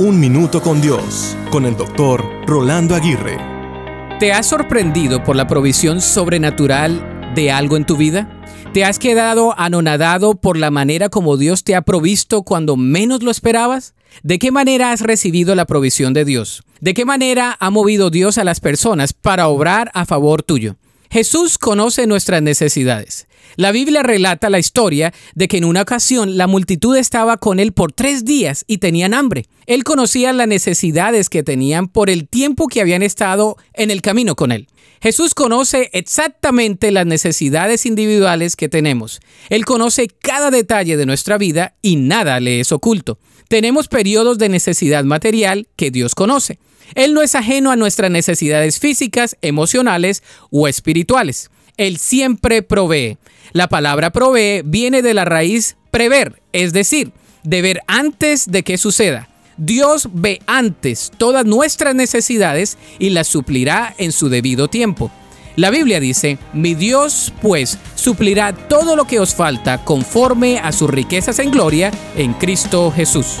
Un Minuto con Dios, con el doctor Rolando Aguirre. ¿Te has sorprendido por la provisión sobrenatural de algo en tu vida? ¿Te has quedado anonadado por la manera como Dios te ha provisto cuando menos lo esperabas? ¿De qué manera has recibido la provisión de Dios? ¿De qué manera ha movido Dios a las personas para obrar a favor tuyo? Jesús conoce nuestras necesidades. La Biblia relata la historia de que en una ocasión la multitud estaba con él por tres días y tenían hambre. Él conocía las necesidades que tenían por el tiempo que habían estado en el camino con él. Jesús conoce exactamente las necesidades individuales que tenemos. Él conoce cada detalle de nuestra vida y nada le es oculto. Tenemos periodos de necesidad material que Dios conoce. Él no es ajeno a nuestras necesidades físicas, emocionales o espirituales. Él siempre provee. La palabra provee viene de la raíz prever, es decir, de ver antes de que suceda. Dios ve antes todas nuestras necesidades y las suplirá en su debido tiempo. La Biblia dice, mi Dios pues suplirá todo lo que os falta conforme a sus riquezas en gloria en Cristo Jesús.